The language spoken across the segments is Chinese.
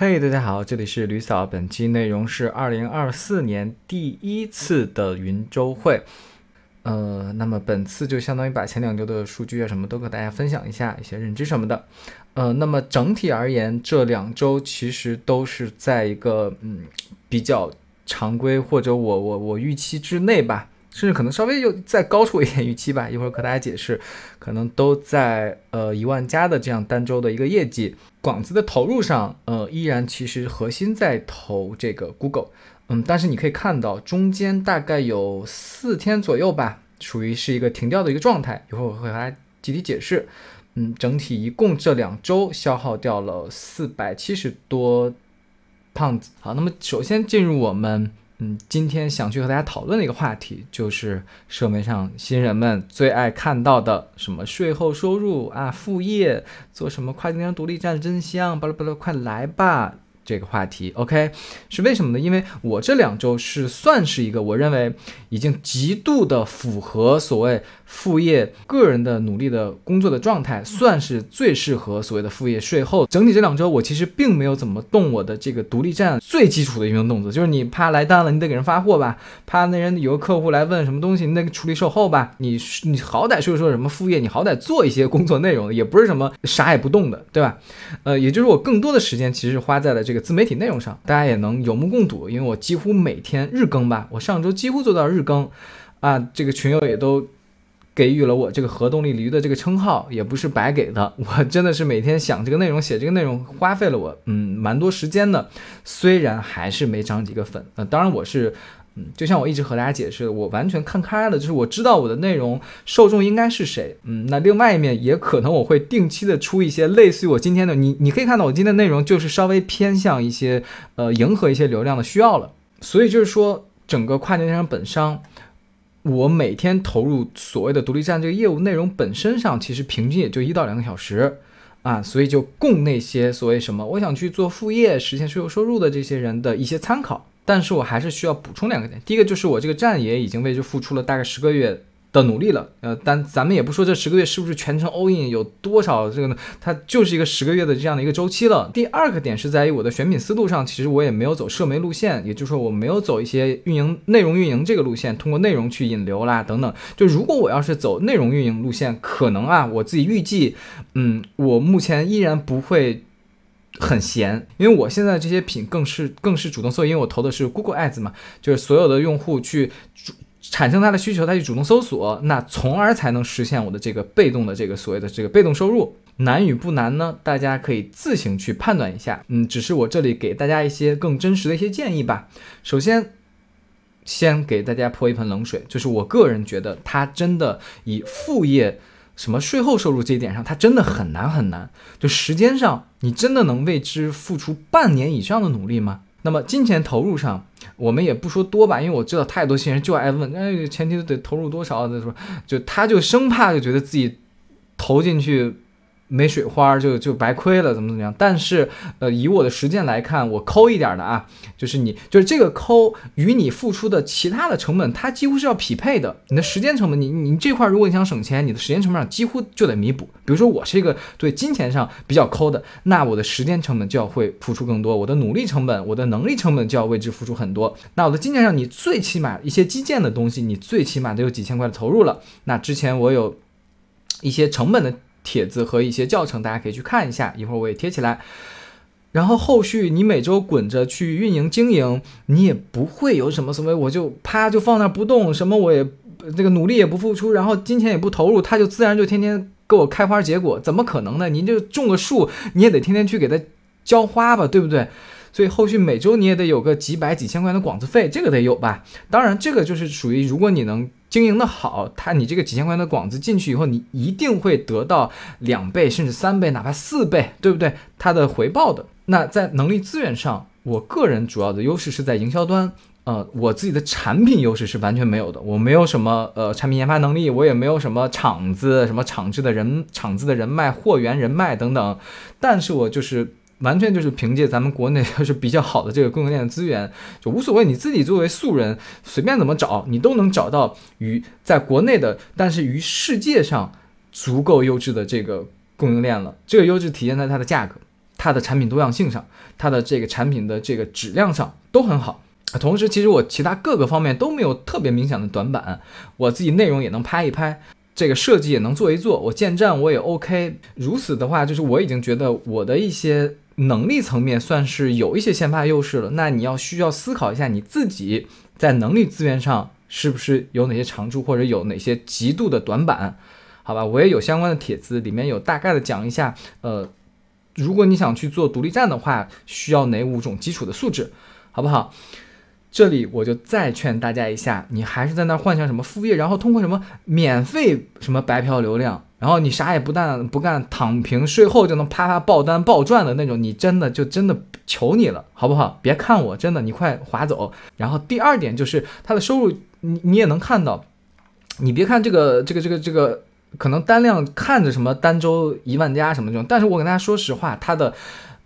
嘿，大家好，这里是吕嫂，本期内容是二零二四年第一次的云周会。呃，那么本次就相当于把前两周的数据啊什么都和大家分享一下一些认知什么的。呃，那么整体而言，这两周其实都是在一个嗯比较常规或者我我我预期之内吧，甚至可能稍微又再高出一点预期吧。一会儿和大家解释，可能都在呃一万加的这样单周的一个业绩。广子的投入上，呃，依然其实核心在投这个 Google。嗯，但是你可以看到，中间大概有四天左右吧，属于是一个停掉的一个状态。一会儿我会和大家具体解释。嗯，整体一共这两周消耗掉了四百七十多胖子。好，那么首先进入我们嗯今天想去和大家讨论的一个话题，就是社媒上新人们最爱看到的什么税后收入啊、副业做什么跨境电商独立站真香，巴拉巴拉，快来吧！这个话题，OK，是为什么呢？因为我这两周是算是一个我认为已经极度的符合所谓副业个人的努力的工作的状态，算是最适合所谓的副业税后。整体这两周我其实并没有怎么动我的这个独立站最基础的运营动作，就是你怕来单了，你得给人发货吧；怕那人有个客户来问什么东西，你得处理售后吧。你你好歹说说什么副业，你好歹做一些工作内容，也不是什么啥也不动的，对吧？呃，也就是我更多的时间其实是花在了这个。自媒体内容上，大家也能有目共睹，因为我几乎每天日更吧，我上周几乎做到日更，啊，这个群友也都给予了我这个核动力驴的这个称号，也不是白给的，我真的是每天想这个内容，写这个内容，花费了我嗯蛮多时间的，虽然还是没涨几个粉，那当然我是。嗯就像我一直和大家解释的，我完全看开了，就是我知道我的内容受众应该是谁。嗯，那另外一面也可能我会定期的出一些类似于我今天的，你你可以看到我今天的内容就是稍微偏向一些呃迎合一些流量的需要了。所以就是说，整个跨境电商本商，我每天投入所谓的独立站这个业务内容本身上，其实平均也就一到两个小时啊，所以就供那些所谓什么我想去做副业实现税后收入的这些人的一些参考。但是我还是需要补充两个点，第一个就是我这个站也已经为之付出了大概十个月的努力了，呃，但咱们也不说这十个月是不是全程 all in，有多少这个呢？它就是一个十个月的这样的一个周期了。第二个点是在于我的选品思路上，其实我也没有走社媒路线，也就是说我没有走一些运营内容运营这个路线，通过内容去引流啦等等。就如果我要是走内容运营路线，可能啊，我自己预计，嗯，我目前依然不会。很闲，因为我现在这些品更是更是主动搜，因为我投的是 Google Ads 嘛，就是所有的用户去主产生他的需求，他去主动搜索，那从而才能实现我的这个被动的这个所谓的这个被动收入，难与不难呢？大家可以自行去判断一下。嗯，只是我这里给大家一些更真实的一些建议吧。首先，先给大家泼一盆冷水，就是我个人觉得，他真的以副业。什么税后收入这一点上，它真的很难很难。就时间上，你真的能为之付出半年以上的努力吗？那么金钱投入上，我们也不说多吧，因为我知道太多新人就爱问，哎，前提得投入多少？再说，就他就生怕就觉得自己投进去。没水花就就白亏了，怎么怎么样？但是，呃，以我的实践来看，我抠一点的啊，就是你就是这个抠与你付出的其他的成本，它几乎是要匹配的。你的时间成本，你你这块如果你想省钱，你的时间成本上几乎就得弥补。比如说我是一个对金钱上比较抠的，那我的时间成本就要会付出更多，我的努力成本、我的能力成本就要为之付出很多。那我的金钱上，你最起码一些基建的东西，你最起码得有几千块的投入了。那之前我有一些成本的。帖子和一些教程，大家可以去看一下，一会儿我也贴起来。然后后续你每周滚着去运营经营，你也不会有什么所谓，我就啪就放那不动，什么我也这个努力也不付出，然后金钱也不投入，它就自然就天天给我开花结果，怎么可能呢？您就种个树，你也得天天去给它浇花吧，对不对？所以后续每周你也得有个几百几千块钱的广子费，这个得有吧？当然，这个就是属于如果你能。经营的好，他你这个几千块钱的广子进去以后，你一定会得到两倍甚至三倍，哪怕四倍，对不对？它的回报的。那在能力资源上，我个人主要的优势是在营销端，呃，我自己的产品优势是完全没有的，我没有什么呃产品研发能力，我也没有什么厂子、什么厂制的人、厂子的人脉、货源人脉等等，但是我就是。完全就是凭借咱们国内 就是比较好的这个供应链的资源，就无所谓你自己作为素人随便怎么找，你都能找到与在国内的，但是与世界上足够优质的这个供应链了。这个优质体现在它的价格，它的产品多样性上，它的这个产品的这个质量上都很好。同时，其实我其他各个方面都没有特别明显的短板，我自己内容也能拍一拍，这个设计也能做一做，我建站我也 OK。如此的话，就是我已经觉得我的一些能力层面算是有一些先发优势了。那你要需要思考一下你自己在能力资源上是不是有哪些长处，或者有哪些极度的短板？好吧，我也有相关的帖子，里面有大概的讲一下，呃，如果你想去做独立站的话，需要哪五种基础的素质，好不好？这里我就再劝大家一下，你还是在那幻想什么副业，然后通过什么免费什么白嫖流量，然后你啥也不干不干，躺平税后就能啪啪爆单爆赚的那种，你真的就真的求你了，好不好？别看我，真的，你快划走。然后第二点就是他的收入，你你也能看到，你别看这个这个这个这个，可能单量看着什么单周一万加什么这种，但是我跟大家说实话，它的。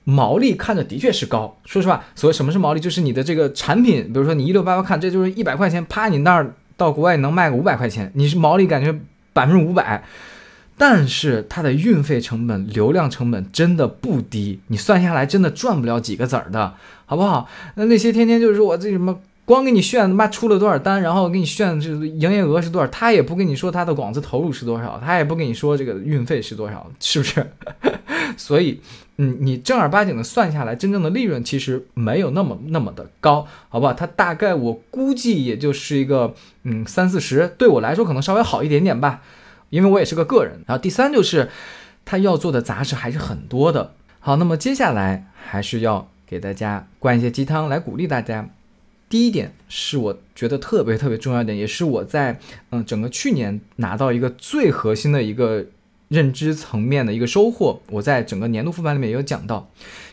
毛利看着的确是高，说实话，所谓什么是毛利，就是你的这个产品，比如说你一六八八看，这就是一百块钱，啪，你那儿到国外能卖个五百块钱，你是毛利感觉百分之五百，但是它的运费成本、流量成本真的不低，你算下来真的赚不了几个子儿的，好不好？那那些天天就是说我这什么。光给你炫他妈出了多少单，然后给你炫这营业额是多少，他也不跟你说他的广子投入是多少，他也不跟你说这个运费是多少，是不是？所以，嗯，你正儿八经的算下来，真正的利润其实没有那么那么的高，好不好？它大概我估计也就是一个嗯三四十，对我来说可能稍微好一点点吧，因为我也是个个人。然后第三就是他要做的杂事还是很多的。好，那么接下来还是要给大家灌一些鸡汤来鼓励大家。第一点是我觉得特别特别重要一点，也是我在嗯整个去年拿到一个最核心的一个认知层面的一个收获。我在整个年度复盘里面也有讲到，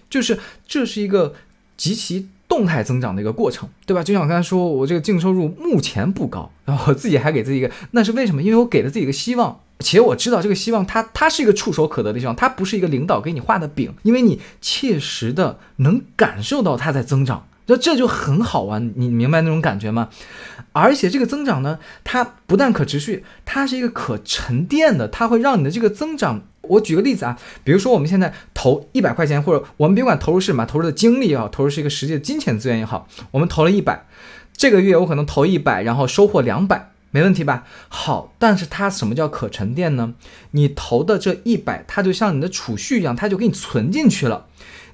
就是这是一个极其动态增长的一个过程，对吧？就像我刚才说，我这个净收入目前不高，然后我自己还给自己一个，那是为什么？因为我给了自己一个希望，且我知道这个希望它它是一个触手可得的希望，它不是一个领导给你画的饼，因为你切实的能感受到它在增长。那这就很好玩，你明白那种感觉吗？而且这个增长呢，它不但可持续，它是一个可沉淀的，它会让你的这个增长。我举个例子啊，比如说我们现在投一百块钱，或者我们别管投入是什么，投入的精力也好，投入是一个实际的金钱资源也好，我们投了一百，这个月我可能投一百，然后收获两百，没问题吧？好，但是它什么叫可沉淀呢？你投的这一百，它就像你的储蓄一样，它就给你存进去了，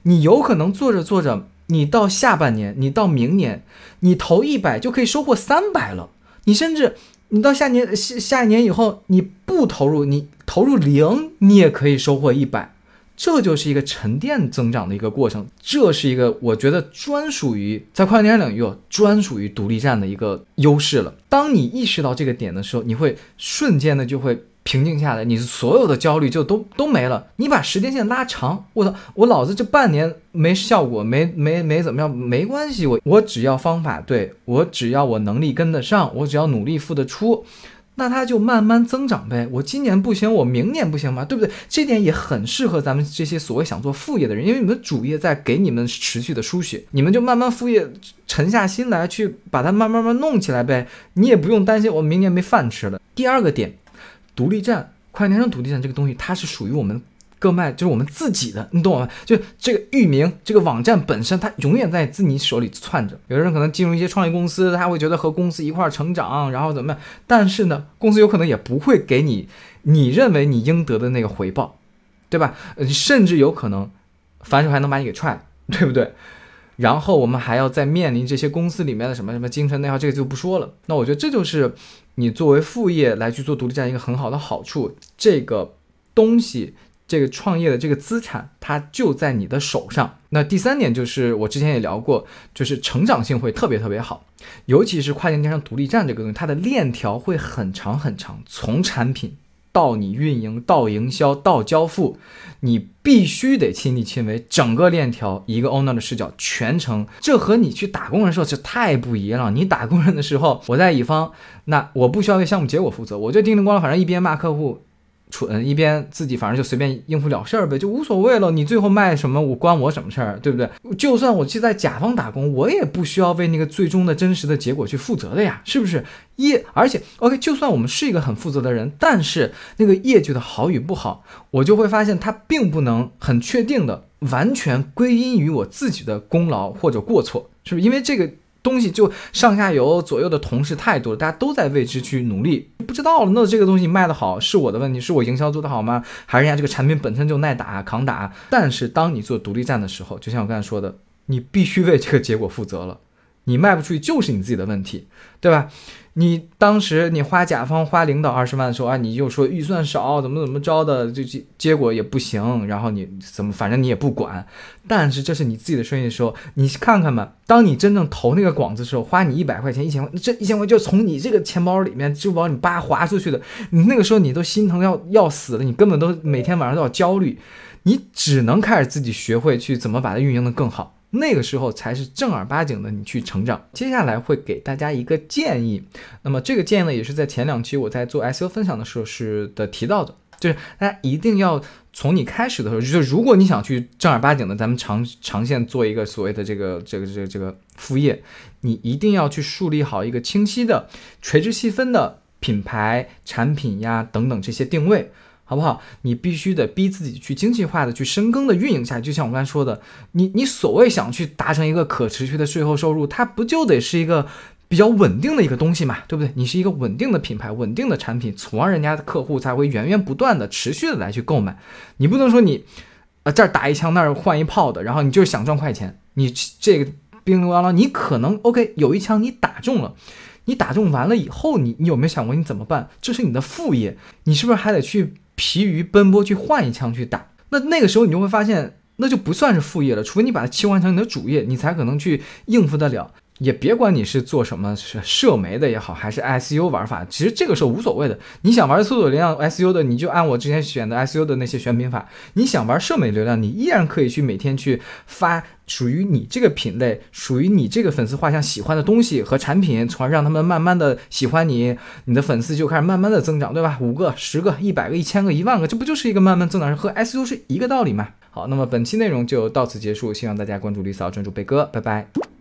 你有可能做着做着。你到下半年，你到明年，你投一百就可以收获三百了。你甚至你到下年下下一年以后，你不投入，你投入零，你也可以收获一百。这就是一个沉淀增长的一个过程。这是一个我觉得专属于在跨境电商领域专属于独立站的一个优势了。当你意识到这个点的时候，你会瞬间的就会。平静下来，你所有的焦虑就都都没了。你把时间线拉长，我操，我老子这半年没效果，没没没怎么样，没关系，我我只要方法对，我只要我能力跟得上，我只要努力付得出，那它就慢慢增长呗。我今年不行，我明年不行吗？对不对？这点也很适合咱们这些所谓想做副业的人，因为你们主业在给你们持续的输血，你们就慢慢副业沉下心来去把它慢慢慢弄起来呗。你也不用担心我明年没饭吃了。第二个点。独立站，跨境电商独立站这个东西，它是属于我们各卖，就是我们自己的，你懂吗？就这个域名，这个网站本身，它永远在自己手里窜着。有的人可能进入一些创业公司，他会觉得和公司一块儿成长，然后怎么样？但是呢，公司有可能也不会给你你认为你应得的那个回报，对吧？甚至有可能反手还能把你给踹，对不对？然后我们还要再面临这些公司里面的什么什么精神内耗，这个就不说了。那我觉得这就是你作为副业来去做独立站一个很好的好处。这个东西，这个创业的这个资产，它就在你的手上。那第三点就是我之前也聊过，就是成长性会特别特别好，尤其是跨境电商独立站这个东西，它的链条会很长很长，从产品。到你运营，到营销，到交付，你必须得亲力亲为，整个链条一个 owner 的视角，全程。这和你去打工人的时候就太不一样了。你打工人的时候，我在乙方，那我不需要为项目结果负责，我就叮铃咣啷，反正一边骂客户。蠢，一边自己反正就随便应付了事儿呗，就无所谓了。你最后卖什么，我关我什么事儿，对不对？就算我去在甲方打工，我也不需要为那个最终的真实的结果去负责的呀，是不是？业，而且 OK，就算我们是一个很负责的人，但是那个业绩的好与不好，我就会发现它并不能很确定的完全归因于我自己的功劳或者过错，是不是？因为这个。东西就上下游左右的同事太多了，大家都在为之去努力，不知道了。那这个东西卖得好是我的问题，是我营销做得好吗？还是人家这个产品本身就耐打抗打？但是当你做独立站的时候，就像我刚才说的，你必须为这个结果负责了。你卖不出去就是你自己的问题，对吧？你当时你花甲方花领导二十万的时候啊，你又说预算少，怎么怎么着的，就结结果也不行，然后你怎么反正你也不管。但是这是你自己的生意的时候，你看看吧，当你真正投那个广子的时候，花你一百块钱、一千块，这一千块就从你这个钱包里面、支付宝你叭划出去的，你那个时候你都心疼要要死了，你根本都每天晚上都要焦虑，你只能开始自己学会去怎么把它运营的更好。那个时候才是正儿八经的你去成长。接下来会给大家一个建议，那么这个建议呢，也是在前两期我在做 SEO 分享的时候是的提到的，就是大家一定要从你开始的时候，就如果你想去正儿八经的咱们长长线做一个所谓的这个这个这个这个副业，你一定要去树立好一个清晰的、垂直细分的品牌、产品呀等等这些定位。好不好？你必须得逼自己去精细化的去深耕的运营下去。就像我刚才说的，你你所谓想去达成一个可持续的税后收入，它不就得是一个比较稳定的一个东西嘛，对不对？你是一个稳定的品牌、稳定的产品，从而人家的客户才会源源不断的、持续的来去购买。你不能说你，呃这儿打一枪那儿换一炮的，然后你就是想赚快钱。你这个兵临王你可能 OK 有一枪你打中了，你打中完了以后，你你有没有想过你怎么办？这是你的副业，你是不是还得去？疲于奔波去换一枪去打，那那个时候你就会发现，那就不算是副业了，除非你把它切换成你的主业，你才可能去应付得了。也别管你是做什么，是社媒的也好，还是 SU 玩法，其实这个是无所谓的。你想玩搜索流量 SU 的，你就按我之前选的 SU 的那些选品法；你想玩社媒流量，你依然可以去每天去发属于你这个品类、属于你这个粉丝画像喜欢的东西和产品，从而让他们慢慢的喜欢你，你的粉丝就开始慢慢的增长，对吧？五个、十个、一百个、一千个、一万个，这不就是一个慢慢增长，和 SU 是一个道理吗？好，那么本期内容就到此结束，希望大家关注李嫂，专注贝哥，拜拜。